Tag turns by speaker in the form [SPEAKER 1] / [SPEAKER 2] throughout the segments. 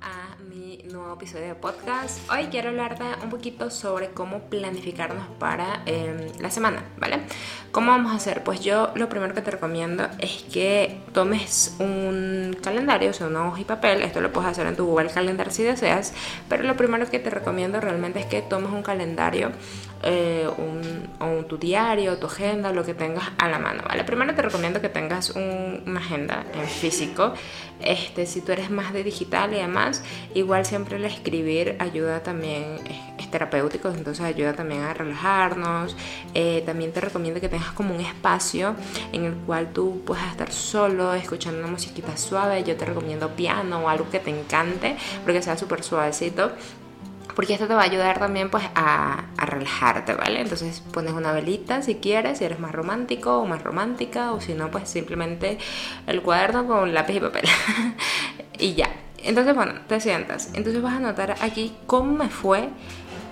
[SPEAKER 1] a mi nuevo episodio de podcast. Hoy quiero hablarte un poquito sobre cómo planificarnos para em, la semana, ¿vale? ¿Cómo vamos a hacer? Pues yo lo primero que te recomiendo es que tomes un calendario, o sea, una hoja y papel. Esto lo puedes hacer en tu Google Calendar si deseas, pero lo primero que te recomiendo realmente es que tomes un calendario eh, un, tu diario, tu agenda, lo que tengas a la mano, ¿vale? Primero te recomiendo que tengas una agenda en físico. Este, si tú eres más de digital y demás, igual siempre el escribir ayuda también, es, terapéutico, entonces ayuda también a relajarnos. Eh, también te recomiendo que tengas como un espacio en el cual tú puedas estar solo, escuchando una musiquita suave. Yo te recomiendo piano o algo que te encante, porque sea súper suavecito porque esto te va a ayudar también pues a, relajarte, ¿vale? Entonces pones una velita si quieres, si eres más romántico o más romántica, o si no, pues simplemente el cuaderno con lápiz y papel. y ya. Entonces, bueno, te sientas. Entonces vas a notar aquí cómo me fue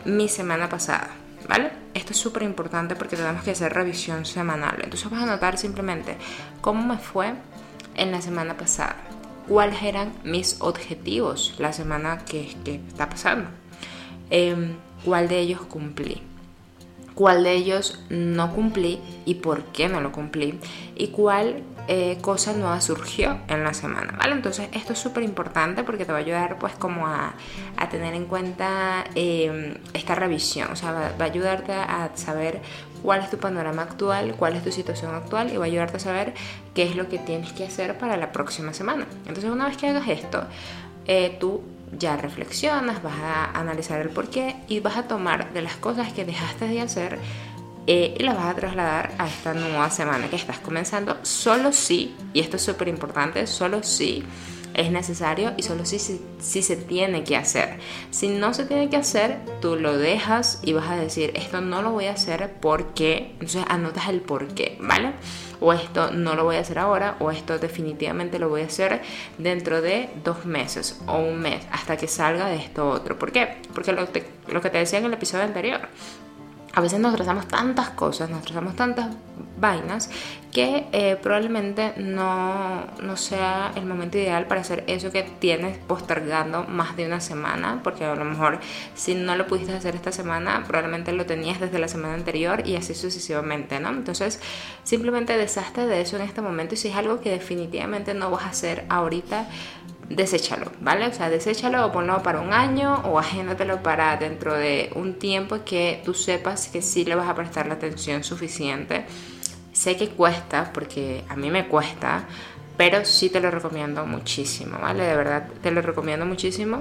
[SPEAKER 1] mi semana pasada, ¿vale? Esto es súper importante porque tenemos que hacer revisión semanal. Entonces vas a notar simplemente cómo me fue en la semana pasada. Cuáles eran mis objetivos la semana que, que está pasando Em, cuál de ellos cumplí, cuál de ellos no cumplí y por qué no lo cumplí y cuál eh, cosa nueva surgió en la semana, ¿vale? Entonces esto es súper importante porque te va a ayudar pues como a, tener en cuenta em, esta revisión, o sea, va, a ayudarte a saber cuál es tu panorama actual, cuál es tu situación actual y va a ayudarte a saber qué es lo que tienes que hacer para la próxima semana. Entonces una vez que hagas esto, eh, tú ya reflexionas, vas a analizar el porqué y vas a tomar de las cosas que dejaste de hacer eh, y las vas a trasladar a esta nueva semana que estás comenzando, solo si, y esto es súper importante, solo si es necesario y solo si, si, se tiene que hacer. Si no se tiene que hacer, tú lo dejas y vas a decir, esto no lo voy a hacer porque, entonces anotas el porqué, ¿vale? O esto no lo voy a hacer ahora, o esto definitivamente lo voy a hacer dentro de dos meses o un mes, hasta que salga de esto otro. ¿Por qué? Porque lo que te decía en el episodio anterior, a veces nos trazamos tantas cosas, nos trazamos tantas vainas que eh, probablemente no, no, sea el momento ideal para hacer eso que tienes postergando más de una semana, porque a lo mejor si no lo pudiste hacer esta semana, probablemente lo tenías desde la semana anterior y así sucesivamente, ¿no? Entonces simplemente deshazte de eso en este momento y si es algo que definitivamente no vas a hacer ahorita, deséchalo, ¿vale? O sea, deséchalo o ponlo para un año o agéndatelo para dentro de un tiempo que tú sepas que sí le vas a prestar la atención suficiente. Sé que cuesta, porque a mí me cuesta, pero sí te lo recomiendo muchísimo, ¿vale? De verdad, te lo recomiendo muchísimo.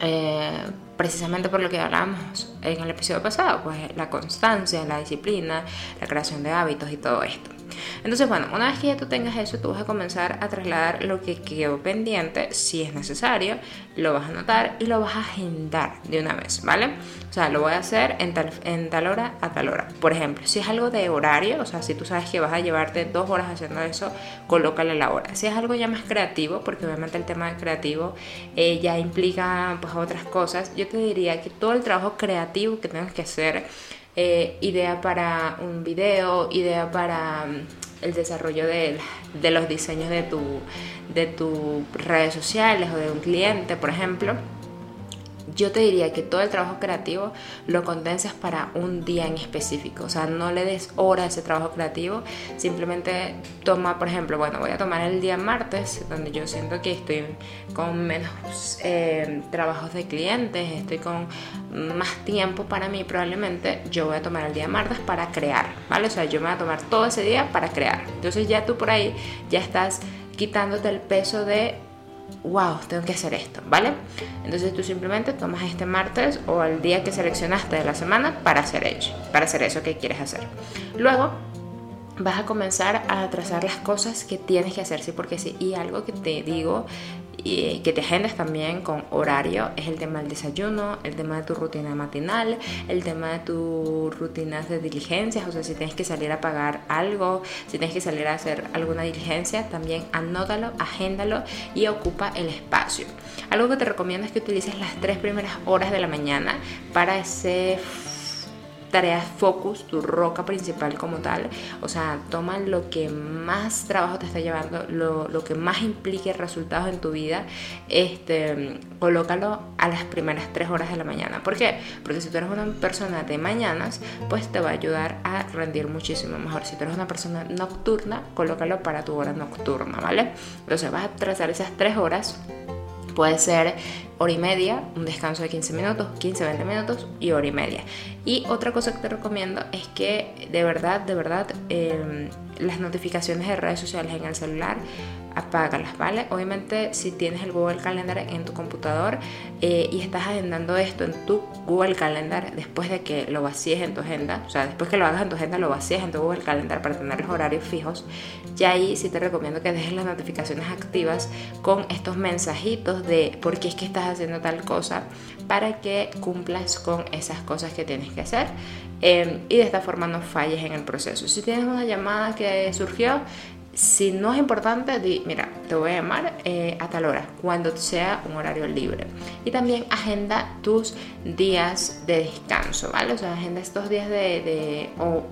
[SPEAKER 1] Eh, precisamente por lo que hablamos en el episodio pasado, pues la constancia, la disciplina, la creación de hábitos y todo esto. Entonces, bueno, una vez que ya tú tengas eso, tú vas a comenzar a trasladar lo que quedó pendiente, si es necesario, lo vas a anotar y lo vas a agendar de una vez, ¿vale? O sea, lo voy a hacer en tal, hora a tal hora. Por ejemplo, si es algo de horario, o sea, si tú sabes que vas a llevarte dos horas haciendo eso, colócale la hora. Si es algo ya más creativo, porque obviamente el tema de creativo eh, ya implica pues otras cosas, yo te diría que todo el trabajo creativo que tengas que hacer, eh, idea para un video, idea para mm, el desarrollo de, de, los diseños de tu, de tus redes sociales o de un cliente, por ejemplo yo te diría que todo el trabajo creativo lo condenses para un día en específico. O sea, no le des hora a ese trabajo creativo. Simplemente toma, por ejemplo, bueno, voy a tomar el día martes, donde yo siento que estoy con menos eh, trabajos de clientes, estoy con más tiempo para mí, probablemente yo voy a tomar el día martes para crear, ¿vale? O sea, yo me voy a tomar todo ese día para crear. Entonces ya tú por ahí ya estás quitándote el peso de wow, tengo que hacer esto, ¿vale? Entonces tú simplemente tomas este martes o el día que seleccionaste de la semana para hacer, hecho, para hacer eso que quieres hacer. Luego vas a comenzar a trazar las cosas que tienes que hacer, sí, porque sí, y algo que te digo y que te agendas también con horario es el tema del desayuno, el tema de tu rutina matinal, el tema de tus rutinas de diligencias, o sea, si tienes que salir a pagar algo, si tienes que salir a hacer alguna diligencia, también anótalo, agéndalo y ocupa el espacio. Algo que te recomiendo es que utilices las tres primeras horas de la mañana para ese tarea focus, tu roca principal como tal. O sea, toma lo que más trabajo te está llevando, lo, lo que más implique resultados en tu vida, este, colócalo a las primeras tres horas de la mañana. ¿Por qué? Porque si tú eres una persona de mañanas, pues te va a ayudar a rendir muchísimo mejor. Si tú eres una persona nocturna, colócalo para tu hora nocturna, ¿vale? Entonces vas a trazar esas tres horas Puede ser hora y media, un descanso de 15 minutos, 15, 20 minutos y hora y media. Y otra cosa que te recomiendo es que de verdad, de verdad, em, las notificaciones de redes sociales en el celular apágalas, ¿vale? Obviamente si tienes el Google Calendar en tu computador eh, y estás agendando esto en tu Google Calendar después de que lo vacíes en tu agenda, o sea, después que lo hagas en tu agenda, lo vacíes en tu Google Calendar para tener los horarios fijos, ya ahí sí te recomiendo que dejes las notificaciones activas con estos mensajitos de por qué es que estás haciendo tal cosa para que cumplas con esas cosas que tienes que hacer eh, y de esta forma no falles en el proceso. Si tienes una llamada que surgió, si no es importante, di, mira, te voy a llamar eh, a tal hora, cuando sea un horario libre. Y también agenda tus días de descanso, ¿vale? O sea, agenda estos días de, o,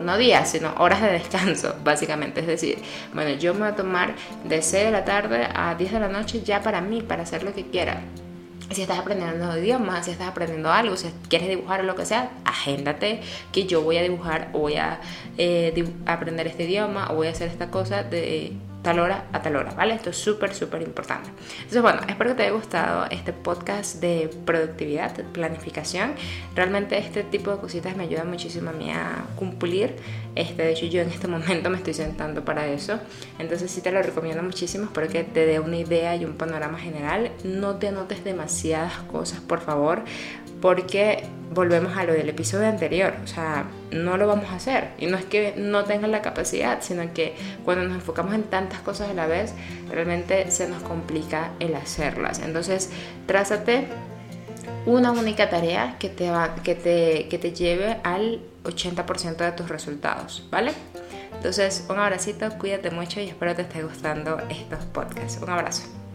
[SPEAKER 1] no días, sino horas de descanso, básicamente. Es decir, bueno, yo me voy a tomar de 6 de la tarde a 10 de la noche ya para mí, para hacer lo que quiera si estás aprendiendo idiomas, si estás aprendiendo algo, si quieres dibujar o lo que sea, agéndate que yo voy a dibujar o voy a eh, aprender este idioma o voy a hacer esta cosa de tal hora a tal hora, ¿vale? Esto es súper, súper importante. Entonces, bueno, espero que te haya gustado este podcast de productividad, planificación. Realmente este tipo de cositas me ayudan muchísimo a mí a cumplir. Este, de hecho, yo en este momento me estoy sentando para eso. Entonces, sí te lo recomiendo muchísimo. Espero que te dé una idea y un panorama general. No te anotes demasiadas cosas, por favor porque volvemos a lo del episodio anterior, o sea, no lo vamos a hacer. Y no es que no tengan la capacidad, sino que cuando nos enfocamos en tantas cosas a la vez, realmente se nos complica el hacerlas. Entonces, trázate una única tarea que te, que te, que te lleve al 80% de tus resultados, ¿vale? Entonces, un abracito, cuídate mucho y espero te esté gustando estos podcasts. Un abrazo.